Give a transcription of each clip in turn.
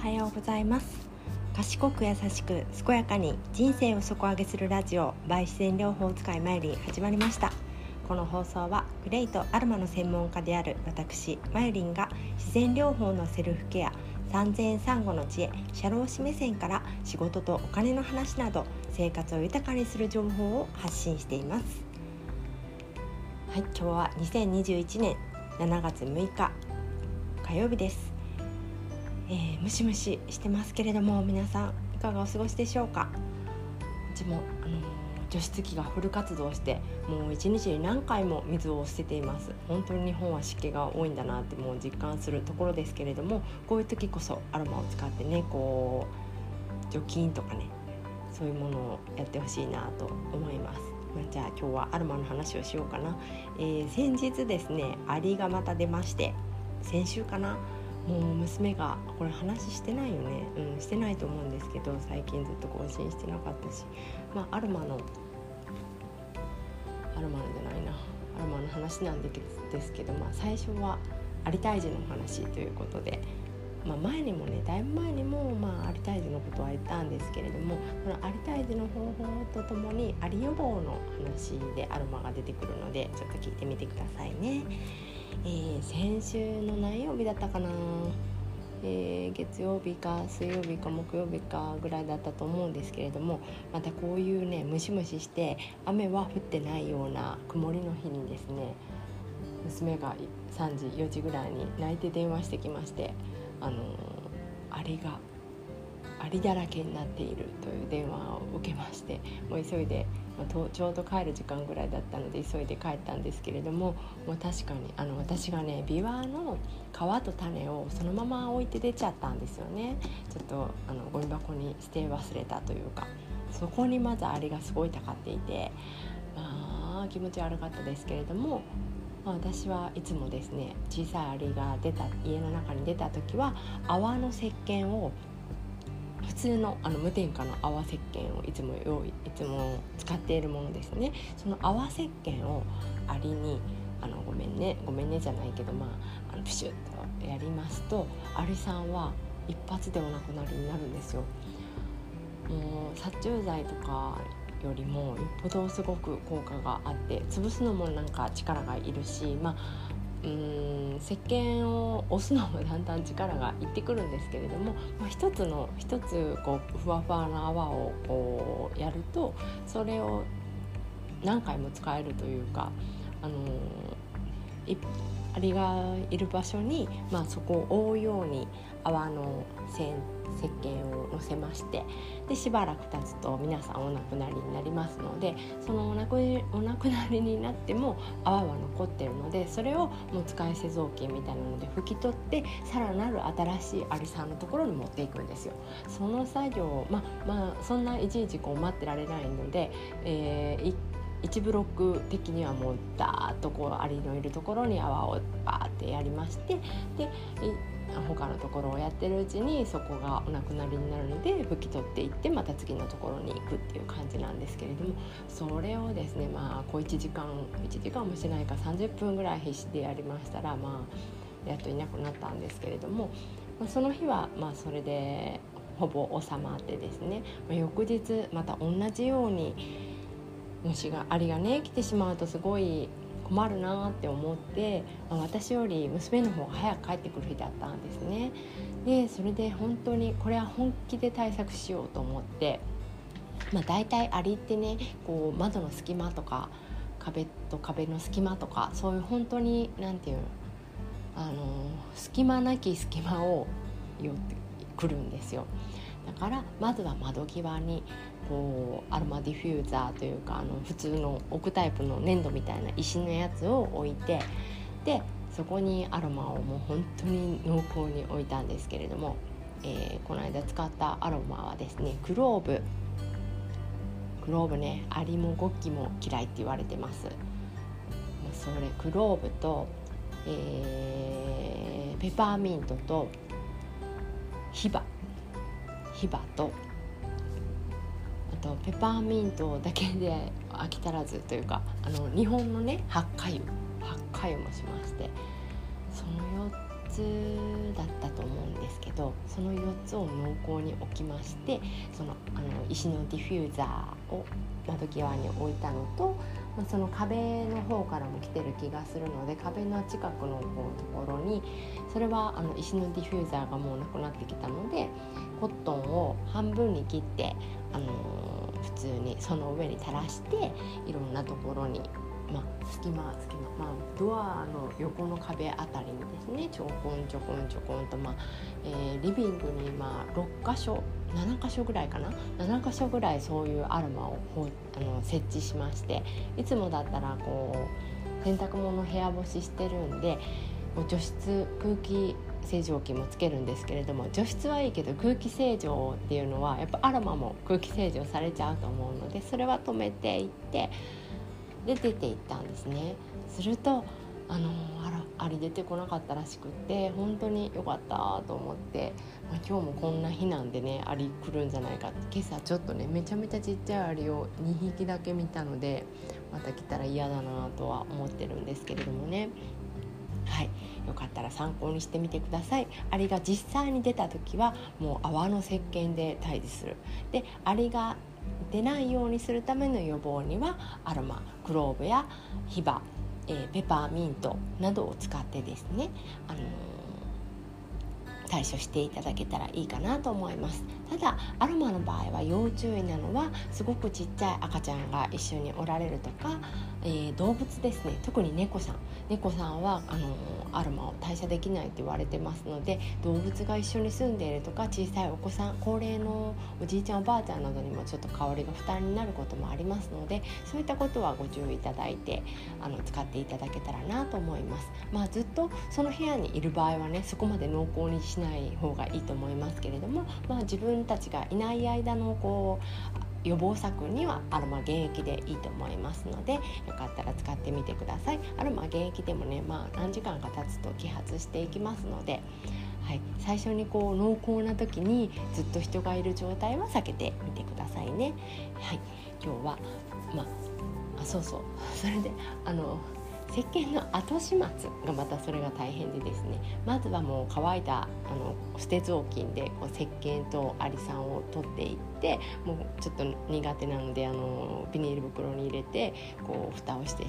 はようございます。賢く優しく健やかに人生を底上げするラジオ by 自然療法を使いまいり始まりました。この放送はグレイとアルマの専門家である私マユリンが自然療法のセルフケア産前産後の知恵社労士目線から仕事とお金の話など生活を豊かにする情報を発信しています。はい今日は2021年7月6日火曜日です。えー、ムシムシしてますけれども皆さんいかがお過ごしでしょうか？うちも、あのー、除湿機がフル活動してもう一日に何回も水を捨てています。本当に日本は湿気が多いんだなってもう実感するところですけれどもこういう時こそアロマを使ってねこう除菌とかねそういうものをやってほしいなと思います。ま、じゃあ今日はアロマの話をしようかな、えー、先日ですねアリがまた出まして先週かな？もう娘がこれ話してないよね、うん、してないと思うんですけど最近ずっと更新してなかったし、まあ、アルマのアルマのじゃないな。アルマの話なんですけど、まあ、最初はアリ退治の話ということで、まあ、前にもねだいぶ前にも、まあ、アリ退治のことは言ったんですけれどもこのアリ退治の方法とともにアリ予防の話でアロマが出てくるのでちょっと聞いてみてくださいね。えー、先週の何曜日だったかな、えー、月曜日か水曜日か木曜日かぐらいだったと思うんですけれどもまたこういうねムシムシして雨は降ってないような曇りの日にですね娘が3時4時ぐらいに泣いて電話してきましてあのー、あれがありだらけになっているという電話を受けましてもう急いで、まあ、ちょうど帰る時間ぐらいだったので急いで帰ったんですけれどももう確かにあの私がねビワの皮と種をそのまま置いて出ちゃったんですよね。ちょっとあのゴミ箱に捨て忘れたというかそこにまずアリがすごいたかっていてまあ気持ち悪かったですけれどもまあ、私はいつもですね小さいアリが出た家の中に出た時は泡の石鹸を普通のあの無添加の泡石鹸をいつも用意いつも使っているものですねその泡石鹸をアリにあのごめんねごめんねじゃないけどまああのプシュッとやりますとアリさんは一発でお亡くなりになるんですよ。もう殺虫剤とかよりもよっぽどすごく効果があって潰すのもなんか力がいるしまあうん石鹸を押すのもだんだん力がいってくるんですけれども、まあ、一つの一つこうふわふわの泡をこうやるとそれを何回も使えるというか、あのー、アリがいる場所に、まあ、そこを覆うように泡の線石鹸をのせましてでしばらく経つと皆さんお亡くなりになりますのでそのお亡くなりになっても泡は残ってるのでそれをもう使い捨て雑巾みたいなので拭き取ってさらなる新しいアリさんのところに持っていくんですよ。その作業まあまあそんないちいちこう待ってられないので、えー、1ブロック的にはもうダーッとこうアリのいるところに泡をバーってやりましてで他のところをやってるうちにそこがお亡くなりになるので拭き取っていってまた次のところに行くっていう感じなんですけれどもそれをですねまあ小1時間1時間もしないか30分ぐらい必死でやりましたらまあやっといなくなったんですけれども、まあ、その日はまあそれでほぼ収まってですね、まあ、翌日また同じように虫がアリがね来てしまうとすごい困るなって思って、まあ、私より娘の方が早く帰ってくる日だったんですね。でそれで本当にこれは本気で対策しようと思って、まあ、大体アリってねこう窓の隙間とか壁と壁の隙間とかそういう本当に何て言うあの隙間なき隙間を寄ってくるんですよ。だからまずは窓際にこうアロマディフューザーというかあの普通の置くタイプの粘土みたいな石のやつを置いてでそこにアロマをもう本当に濃厚に置いたんですけれども、えー、この間使ったアロマはですねクローブ。クローブねアリもゴッキも嫌いって言われてます。それクローブと、えー、ペパーミントとヒバ。ヒバととペパーミントだけで飽き足らずというかあの日本のね八花湯八花湯もしましてその4つだったと思うんですけどその4つを濃厚に置きましてそのあの石のディフューザーを窓際に置いたのと、まあ、その壁の方からも来てる気がするので壁の近くのこうところにそれはあの石のディフューザーがもうなくなってきたのでコットンを半分に切って、あのー、普通にその上に垂らしていろんなところにまあ、隙間隙間、まあ、ドアの横の壁あたりにですねちょこんちょこんちょこんと、まあえー、リビングにまあ6箇所7箇所ぐらいかな？7箇所ぐらいそういうアロマをあの設置しましていつもだったらこう洗濯物部屋干ししてるんで除湿空気清浄機もつけるんですけれども除湿はいいけど空気清浄っていうのはやっぱアロマも空気清浄されちゃうと思うのでそれは止めていってで出ていったんですね。するとあのあらアリ出てこなかったらしくって本当に良かったと思って、まあ、今日もこんな日なんでねアリ来るんじゃないかって。今朝ちょっとねめちゃめちゃちっちゃいアリを2匹だけ見たのでまた来たら嫌だなとは思ってるんですけれどもね。はい。よかったら参考にしてみてください。アリが実際に出た時はもう泡の石鹸で退治する。でアリが出ないようにするための予防にはアロマ。クローブやヒバ、えー、ペパーミントなどを使ってですね、あのー、対処していただけたらいいかなと思います。ただアロマの場合は要注意なのはすごくちっちゃい赤ちゃんが一緒におられるとか、えー、動物ですね特に猫さん猫さんはあのアロマを代謝できないって言われてますので動物が一緒に住んでいるとか小さいお子さん高齢のおじいちゃんおばあちゃんなどにもちょっと香りが負担になることもありますのでそういったことはご注意いただいてあの使っていただけたらなと思います。まあ、ずっとその部屋にいる場合はねそこまで濃厚にしない方がいいと思いますけれども、まあ、自分たちがいない間のこう予防策にはアロマ原液でいいと思いますのでよかったら使ってみてください。アロマ原液でもね、まあ、何時間か経つと揮発していきますので、はい、最初にこう濃厚な時にずっと人がいる状態は避けてみてくださいね。はい、今日は、まあ、あそうそう。それであの石鹸の後始末がまたそれが大変でですね。まずはもう乾いたあの捨て雑巾でこう石鹸とアリ酸を取っていってもうちょっと苦手なのであのビニール袋に入れてこう蓋をして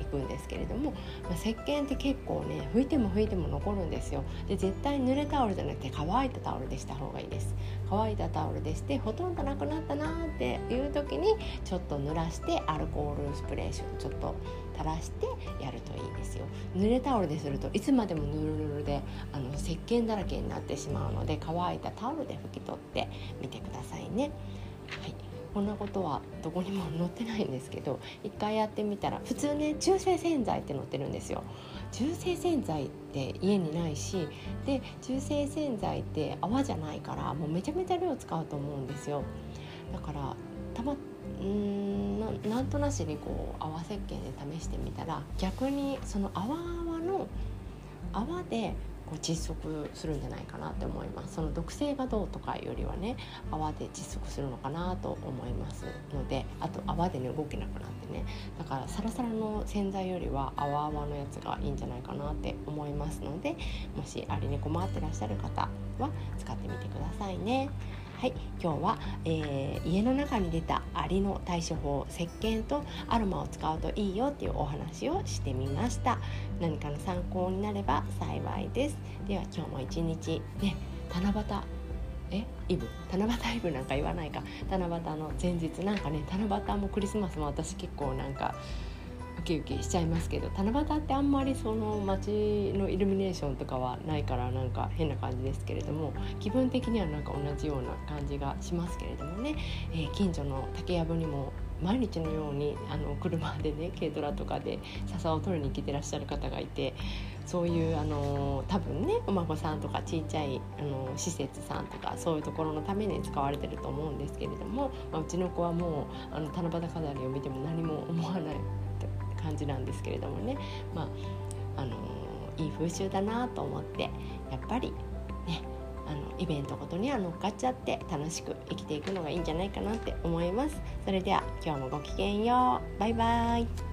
いくんですけれども、まあ、石鹸って結構ね拭いても拭いても残るんですよ。で絶対濡れタオルじゃなくて乾いたタオルでした方がいいです。乾いたタオルでしてほとんどなくなったなっていう時にちょっと濡らしてアルコールスプレーちょっと垂らしてやるといいですよ。濡れタオルでするといつまでもぬるぬるであの石鹸だらけになってしまうので乾いたタオルで拭き取ってみてくださいね。はい。こんなことはどこにも載ってないんですけど一回やってみたら普通ね中性洗剤って載ってるんですよ。中性洗剤って家にないしで中性洗剤って泡じゃないからもうめちゃめちゃ量使うと思うんですよ。だからたまうんなんとなしにこう泡石鹸で試してみたら逆にその泡泡の泡でこう窒息するんじゃないかなって思いますその毒性がどうとかよりはね泡で窒息するのかなと思いますのであと泡でね動けなくなってねだからサラサラの洗剤よりは泡泡のやつがいいんじゃないかなって思いますのでもしあれに困ってらっしゃる方は使ってみてくださいね。はい今日は、えー、家の中に出たアリの対処法石鹸とアロマを使うといいよっていうお話をしてみました。何かの参考になれば幸いです。では今日も一日ね七夕えイブ？七夕イブなんか言わないか。七夕の前日なんかね七夕もクリスマスも私結構なんかウキウキしちゃいますけど七夕ってあんまりその街のイルミネーションとかはないからなんか変な感じですけれども気分的にはなんか同じような感じがしますけれどもね、えー、近所の竹やぶにも毎日のようにあの車でね軽トラとかで笹を取りに来てらっしゃる方がいてそういうあの多分ねお孫さんとかちっちゃいあの施設さんとかそういうところのために使われてると思うんですけれども、まあ、うちの子はもうあの七夕飾りを見ても何も思わない。感じなんですけれどもね、まああのいい風習だなと思ってやっぱりねあのイベントごとには乗っかっちゃって楽しく生きていくのがいいんじゃないかなって思います。それでは今日もごきげんよう。バイバイ。